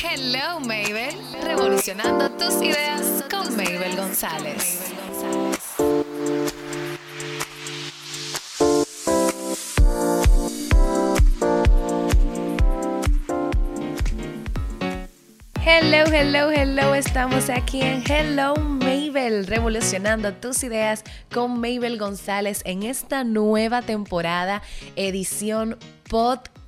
Hello Mabel, revolucionando tus ideas con Mabel González. Hello, hello, hello, estamos aquí en Hello Mabel, revolucionando tus ideas con Mabel González en esta nueva temporada, edición podcast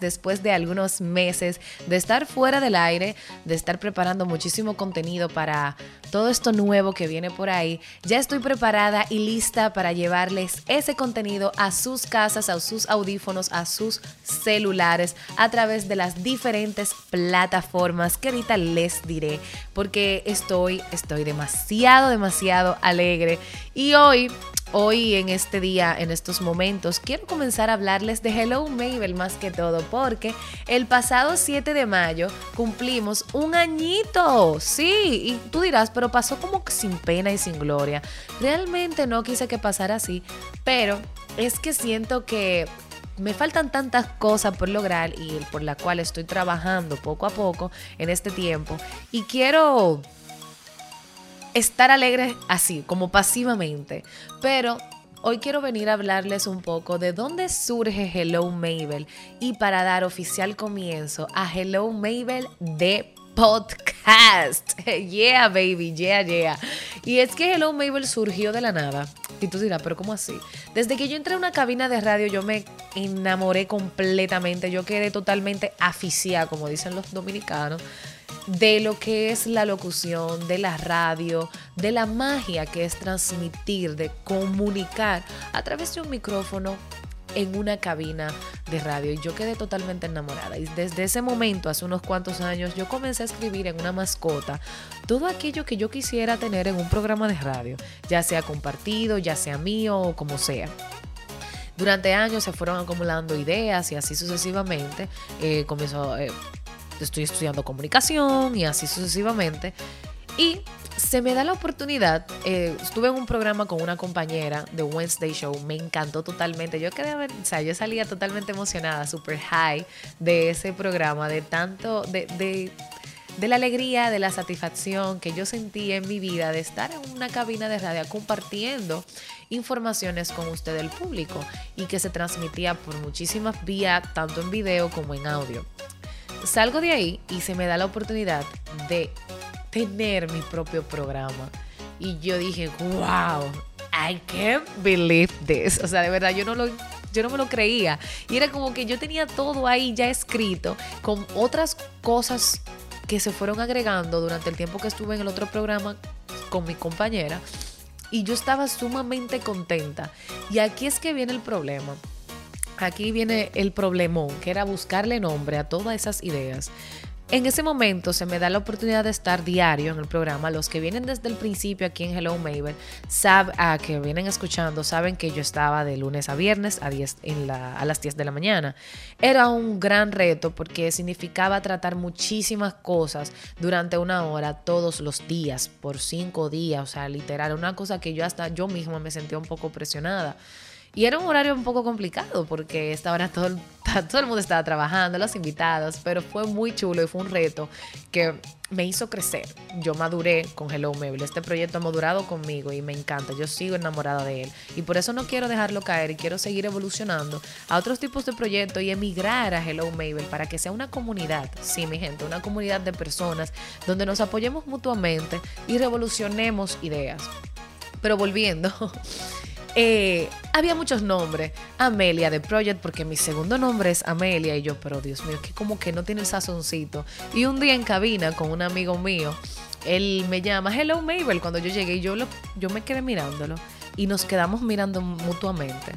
después de algunos meses de estar fuera del aire, de estar preparando muchísimo contenido para todo esto nuevo que viene por ahí. Ya estoy preparada y lista para llevarles ese contenido a sus casas, a sus audífonos, a sus celulares, a través de las diferentes plataformas que ahorita les diré, porque estoy, estoy demasiado, demasiado alegre. Y hoy Hoy en este día, en estos momentos, quiero comenzar a hablarles de Hello Mabel más que todo, porque el pasado 7 de mayo cumplimos un añito. Sí, y tú dirás, pero pasó como sin pena y sin gloria. Realmente no quise que pasara así, pero es que siento que me faltan tantas cosas por lograr y por la cual estoy trabajando poco a poco en este tiempo y quiero estar alegre así, como pasivamente. Pero hoy quiero venir a hablarles un poco de dónde surge Hello Mabel y para dar oficial comienzo a Hello Mabel de podcast. Yeah, baby, yeah, yeah. Y es que Hello Mabel surgió de la nada. Y tú dirás, pero ¿cómo así? Desde que yo entré a una cabina de radio, yo me enamoré completamente. Yo quedé totalmente aficiada, como dicen los dominicanos de lo que es la locución, de la radio, de la magia que es transmitir, de comunicar a través de un micrófono en una cabina de radio y yo quedé totalmente enamorada y desde ese momento, hace unos cuantos años, yo comencé a escribir en una mascota todo aquello que yo quisiera tener en un programa de radio, ya sea compartido, ya sea mío o como sea. Durante años se fueron acumulando ideas y así sucesivamente eh, comenzó, eh, estoy estudiando comunicación y así sucesivamente. Y se me da la oportunidad, eh, estuve en un programa con una compañera de Wednesday Show, me encantó totalmente, yo quedé, o sea, yo salía totalmente emocionada, super high de ese programa, de tanto, de, de, de la alegría, de la satisfacción que yo sentí en mi vida de estar en una cabina de radio compartiendo informaciones con usted, el público, y que se transmitía por muchísimas vías, tanto en video como en audio salgo de ahí y se me da la oportunidad de tener mi propio programa. Y yo dije, wow, I can't believe this. O sea, de verdad, yo no lo, yo no me lo creía. Y era como que yo tenía todo ahí ya escrito con otras cosas que se fueron agregando durante el tiempo que estuve en el otro programa con mi compañera. Y yo estaba sumamente contenta. Y aquí es que viene el problema aquí viene el problemón, que era buscarle nombre a todas esas ideas. En ese momento se me da la oportunidad de estar diario en el programa. Los que vienen desde el principio aquí en Hello Mabel, sab, ah, que vienen escuchando, saben que yo estaba de lunes a viernes a, 10 en a las 10 de la mañana. Era un gran reto porque significaba tratar muchísimas cosas durante una hora todos los días, por cinco días, o sea, literal, una cosa que yo hasta yo misma me sentía un poco presionada. Y era un horario un poco complicado porque esta todo todo el mundo estaba trabajando, los invitados, pero fue muy chulo y fue un reto que me hizo crecer. Yo maduré con Hello Mabel. Este proyecto ha madurado conmigo y me encanta. Yo sigo enamorada de él. Y por eso no quiero dejarlo caer y quiero seguir evolucionando a otros tipos de proyectos y emigrar a Hello Mabel para que sea una comunidad, sí, mi gente, una comunidad de personas donde nos apoyemos mutuamente y revolucionemos ideas. Pero volviendo. Eh, había muchos nombres. Amelia de Project, porque mi segundo nombre es Amelia. Y yo, pero Dios mío, que como que no tiene el sazoncito. Y un día en cabina con un amigo mío, él me llama Hello Mabel cuando yo llegué y yo, lo, yo me quedé mirándolo. Y nos quedamos mirando mutuamente.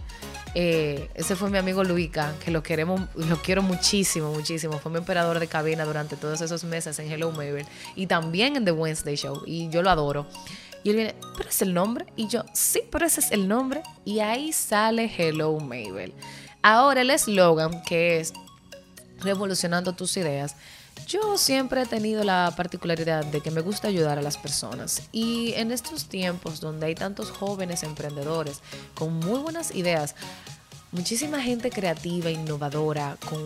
Eh, ese fue mi amigo Luica, que lo queremos, lo quiero muchísimo, muchísimo. Fue mi operador de cabina durante todos esos meses en Hello Mabel y también en The Wednesday Show. Y yo lo adoro. Y él viene, ¿pero es el nombre? Y yo, sí, pero ese es el nombre. Y ahí sale Hello Mabel. Ahora el eslogan que es revolucionando tus ideas. Yo siempre he tenido la particularidad de que me gusta ayudar a las personas y en estos tiempos donde hay tantos jóvenes emprendedores con muy buenas ideas, muchísima gente creativa, innovadora, con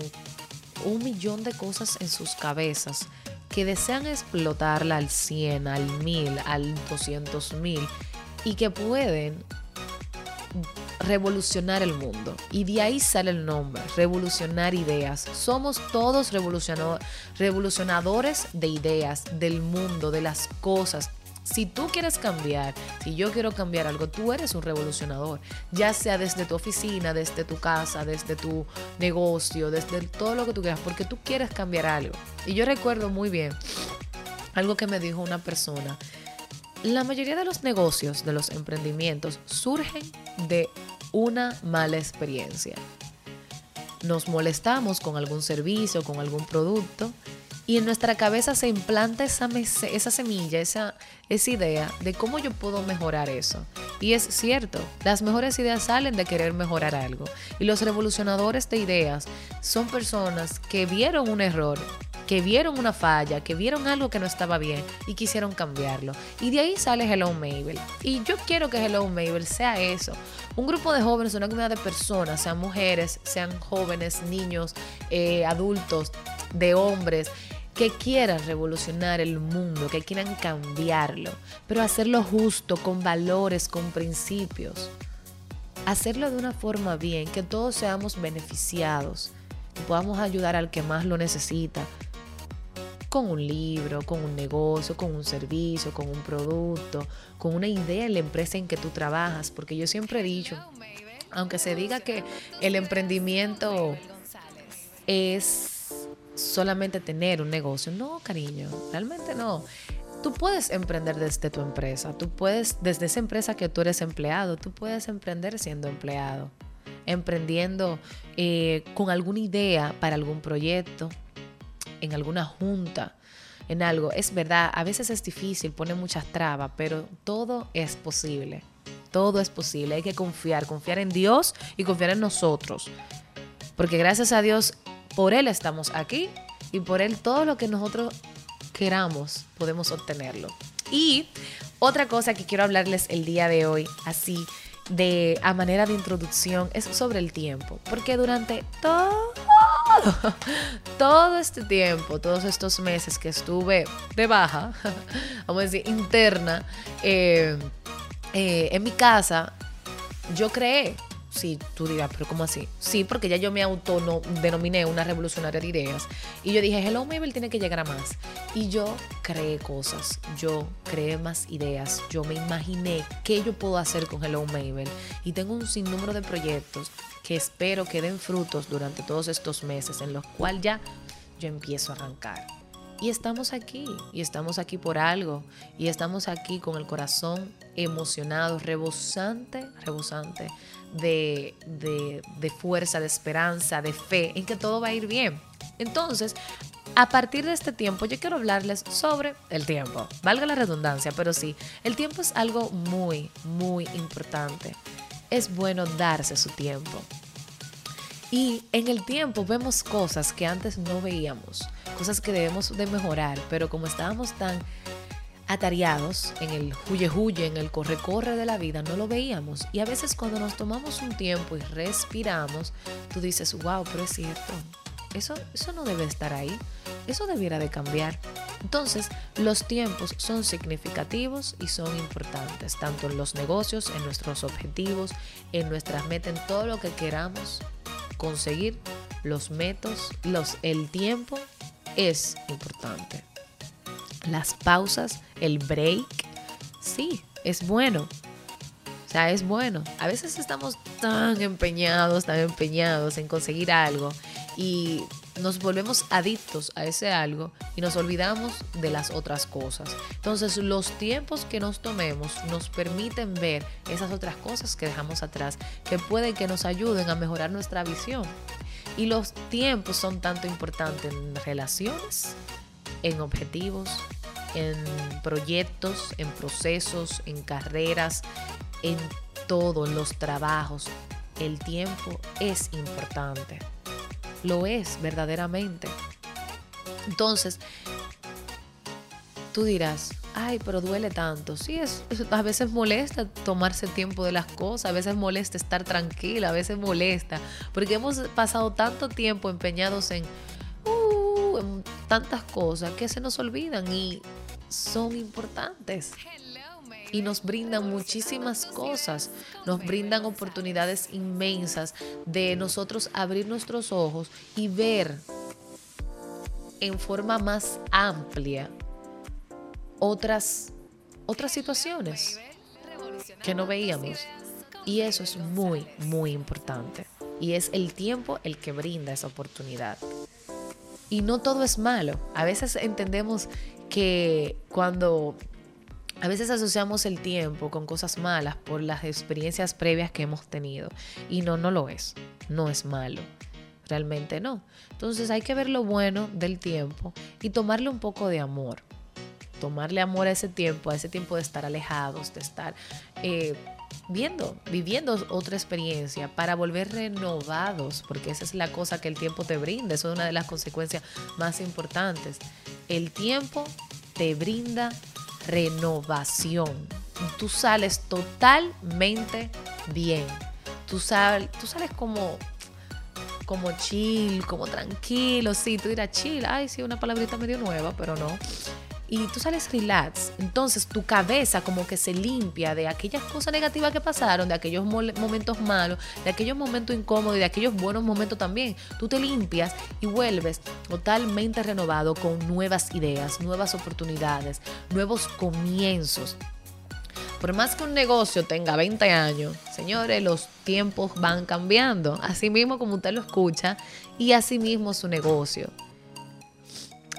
un millón de cosas en sus cabezas que desean explotarla al 100, al 1000, al 200 mil y que pueden revolucionar el mundo. Y de ahí sale el nombre, revolucionar ideas. Somos todos revolucionadores de ideas, del mundo, de las cosas. Si tú quieres cambiar, si yo quiero cambiar algo, tú eres un revolucionador, ya sea desde tu oficina, desde tu casa, desde tu negocio, desde todo lo que tú quieras, porque tú quieres cambiar algo. Y yo recuerdo muy bien algo que me dijo una persona. La mayoría de los negocios, de los emprendimientos, surgen de una mala experiencia. Nos molestamos con algún servicio, con algún producto y en nuestra cabeza se implanta esa, esa semilla, esa, esa idea de cómo yo puedo mejorar eso. Y es cierto, las mejores ideas salen de querer mejorar algo. Y los revolucionadores de ideas son personas que vieron un error que vieron una falla, que vieron algo que no estaba bien y quisieron cambiarlo. Y de ahí sale Hello Mabel. Y yo quiero que Hello Mabel sea eso. Un grupo de jóvenes, una comunidad de personas, sean mujeres, sean jóvenes, niños, eh, adultos, de hombres, que quieran revolucionar el mundo, que quieran cambiarlo, pero hacerlo justo, con valores, con principios. Hacerlo de una forma bien, que todos seamos beneficiados, que podamos ayudar al que más lo necesita, con un libro, con un negocio, con un servicio, con un producto, con una idea en la empresa en que tú trabajas, porque yo siempre he dicho, aunque se diga que el emprendimiento es solamente tener un negocio. No, cariño, realmente no. Tú puedes emprender desde tu empresa, tú puedes, desde esa empresa que tú eres empleado, tú puedes emprender siendo empleado, emprendiendo eh, con alguna idea para algún proyecto, en alguna junta, en algo. Es verdad, a veces es difícil, pone muchas trabas, pero todo es posible. Todo es posible. Hay que confiar, confiar en Dios y confiar en nosotros. Porque gracias a Dios por Él estamos aquí y por Él todo lo que nosotros queramos podemos obtenerlo. Y otra cosa que quiero hablarles el día de hoy, así de a manera de introducción, es sobre el tiempo. Porque durante todo, todo este tiempo, todos estos meses que estuve de baja, vamos a decir, interna, eh, eh, en mi casa, yo creé Sí, tú dirás, pero ¿cómo así? Sí, porque ya yo me autodenominé una revolucionaria de ideas. Y yo dije, Hello Mabel tiene que llegar a más. Y yo creé cosas, yo creé más ideas, yo me imaginé qué yo puedo hacer con Hello Mabel. Y tengo un sinnúmero de proyectos que espero que den frutos durante todos estos meses, en los cuales ya yo empiezo a arrancar. Y estamos aquí, y estamos aquí por algo, y estamos aquí con el corazón emocionado, rebosante, rebosante de, de, fuerza, de esperanza, de fe en que todo va a ir bien. Entonces, a partir de este tiempo, yo quiero hablarles sobre el tiempo. Valga la redundancia, pero sí, el tiempo es algo muy, muy importante. Es bueno darse su tiempo. Y en el tiempo vemos cosas que antes no veíamos, cosas que debemos de mejorar, pero como estábamos tan atareados en el huye huye, en el corre corre de la vida, no lo veíamos. Y a veces cuando nos tomamos un tiempo y respiramos, tú dices, wow, pero es cierto, eso, eso no debe estar ahí, eso debiera de cambiar. Entonces, los tiempos son significativos y son importantes, tanto en los negocios, en nuestros objetivos, en nuestras metas, en todo lo que queramos conseguir los métodos, los, el tiempo es importante. Las pausas, el break, sí, es bueno. O sea, es bueno. A veces estamos tan empeñados, tan empeñados en conseguir algo y nos volvemos adictos a ese algo y nos olvidamos de las otras cosas. Entonces los tiempos que nos tomemos nos permiten ver esas otras cosas que dejamos atrás, que pueden que nos ayuden a mejorar nuestra visión. Y los tiempos son tanto importantes en relaciones, en objetivos, en proyectos, en procesos, en carreras, en todo, en los trabajos. El tiempo es importante lo es verdaderamente. Entonces, tú dirás, ay, pero duele tanto. Sí, es, a veces molesta tomarse tiempo de las cosas, a veces molesta estar tranquila, a veces molesta, porque hemos pasado tanto tiempo empeñados en tantas cosas que se nos olvidan y son importantes y nos brindan muchísimas cosas, nos brindan oportunidades inmensas de nosotros abrir nuestros ojos y ver en forma más amplia otras, otras situaciones que no veíamos. Y eso es muy, muy importante. Y es el tiempo el que brinda esa oportunidad. Y no todo es malo. A veces entendemos que cuando a veces asociamos el tiempo con cosas malas por las experiencias previas que hemos tenido. Y no, no lo es. No es malo. Realmente no. Entonces hay que ver lo bueno del tiempo y tomarle un poco de amor. Tomarle amor a ese tiempo, a ese tiempo de estar alejados, de estar eh, viendo, viviendo otra experiencia para volver renovados, porque esa es la cosa que el tiempo te brinda. Eso es una de las consecuencias más importantes. El tiempo te brinda renovación. Tú sales totalmente bien. Tú, sal, tú sales como, como chill, como tranquilo. Sí, tú dirás chill. Ay, sí, una palabrita medio nueva, pero no y tú sales relax. Entonces tu cabeza como que se limpia de aquellas cosas negativas que pasaron, de aquellos momentos malos, de aquellos momentos incómodos y de aquellos buenos momentos también. Tú te limpias y vuelves totalmente renovado con nuevas ideas, nuevas oportunidades, nuevos comienzos. Por más que un negocio tenga 20 años, señores, los tiempos van cambiando. Así mismo como usted lo escucha y así mismo su negocio.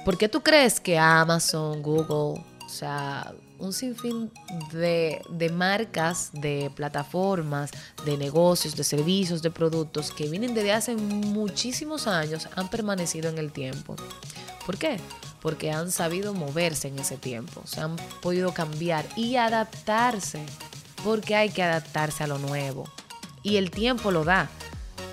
¿Por qué tú crees que Amazon, Google, o sea, un sinfín de, de, marcas, de plataformas, de negocios, de servicios, de productos que vienen desde hace muchísimos años han permanecido en el tiempo? ¿Por qué? Porque han sabido moverse en ese tiempo, se han podido cambiar y adaptarse, porque hay que adaptarse a lo nuevo. Y el tiempo lo da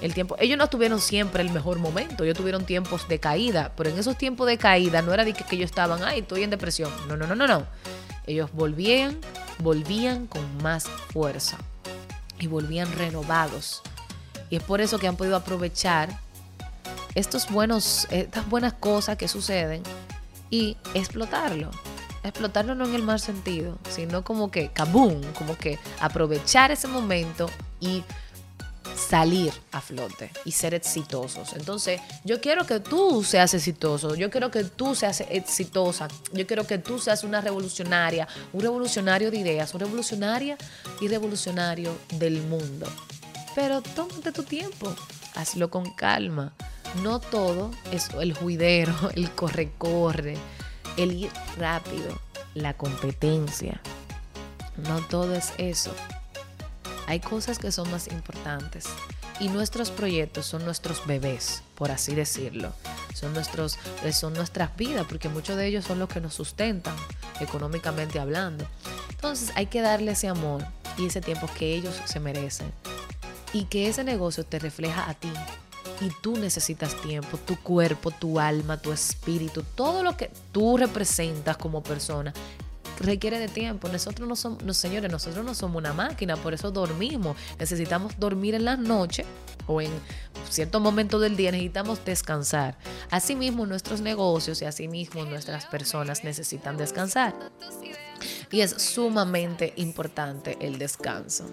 el tiempo. Ellos no tuvieron siempre el mejor momento, ellos tuvieron tiempos de caída, pero en esos tiempos de caída no era de que, que ellos estaban, ay, estoy en depresión. No, no, no, no, no. Ellos volvían, volvían con más fuerza y volvían renovados. Y es por eso que han podido aprovechar estos buenos, estas buenas cosas que suceden y explotarlo. Explotarlo no en el mal sentido, sino como que kaboom, como que aprovechar ese momento y salir a flote y ser exitosos. Entonces, yo quiero que tú seas exitoso, yo quiero que tú seas exitosa, yo quiero que tú seas una revolucionaria, un revolucionario de ideas, un revolucionaria y revolucionario del mundo. Pero tómate tu tiempo, hazlo con calma. No todo es el juidero, el corre-corre, el ir rápido, la competencia. No todo es eso. Hay cosas que son más importantes. Y nuestros proyectos son nuestros bebés, por así decirlo. Son, nuestros, eh, son nuestras vidas, porque muchos de ellos son los que nos sustentan, económicamente hablando. Entonces hay que darle ese amor y ese tiempo que ellos se merecen. Y que ese negocio te refleja a ti. Y tú necesitas tiempo, tu cuerpo, tu alma, tu espíritu, todo lo que tú representas como persona requiere de tiempo. Nosotros no somos, no, señores, nosotros no somos una máquina, por eso dormimos. Necesitamos dormir en las noches o en ciertos momentos del día necesitamos descansar. Asimismo, nuestros negocios y asimismo nuestras personas necesitan descansar. Y es sumamente importante el descanso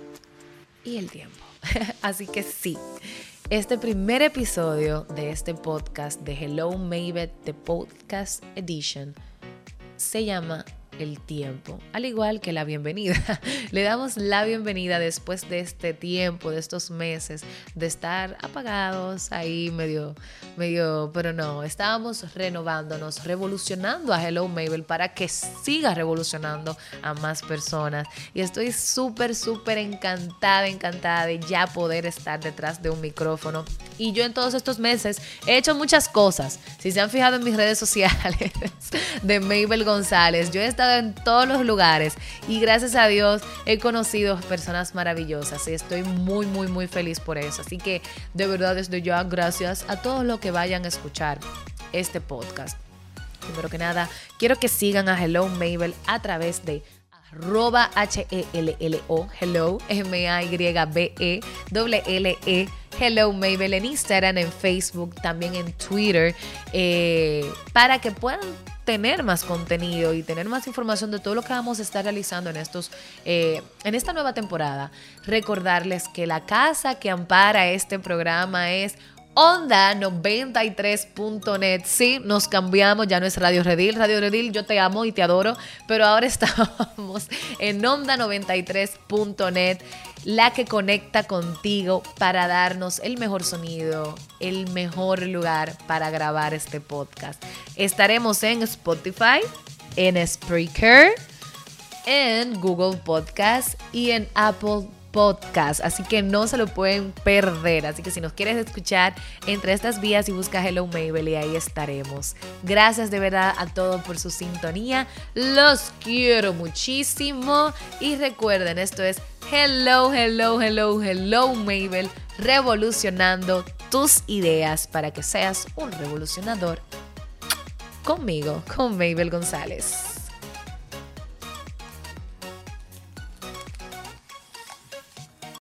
y el tiempo. Así que sí, este primer episodio de este podcast de Hello Maybe, the Podcast Edition, se llama el tiempo, al igual que la bienvenida. Le damos la bienvenida después de este tiempo, de estos meses, de estar apagados ahí medio, medio, pero no, estábamos renovándonos, revolucionando a Hello Mabel para que siga revolucionando a más personas. Y estoy súper, súper encantada, encantada de ya poder estar detrás de un micrófono. Y yo en todos estos meses he hecho muchas cosas. Si se han fijado en mis redes sociales de Mabel González, yo he estado en todos los lugares y gracias a Dios he conocido personas maravillosas y estoy muy, muy, muy feliz por eso. Así que de verdad desde ya gracias a todos los que vayan a escuchar este podcast. Primero que nada, quiero que sigan a Hello Mabel a través de arroba H-E-L-L-O, hello, M-A-Y-B-E, L-L-E Hello Mabel en Instagram, en Facebook, también en Twitter, eh, para que puedan tener más contenido y tener más información de todo lo que vamos a estar realizando en estos eh, en esta nueva temporada. Recordarles que la casa que ampara este programa es Onda 93.net. Sí, nos cambiamos, ya no es Radio Redil. Radio Redil, yo te amo y te adoro, pero ahora estamos en Onda 93.net, la que conecta contigo para darnos el mejor sonido, el mejor lugar para grabar este podcast. Estaremos en Spotify, en Spreaker, en Google Podcast y en Apple podcast, así que no se lo pueden perder. Así que si nos quieres escuchar entre estas vías y busca Hello Mabel y ahí estaremos. Gracias de verdad a todos por su sintonía. Los quiero muchísimo y recuerden, esto es Hello, Hello, Hello, Hello Mabel, revolucionando tus ideas para que seas un revolucionador conmigo, con Mabel González.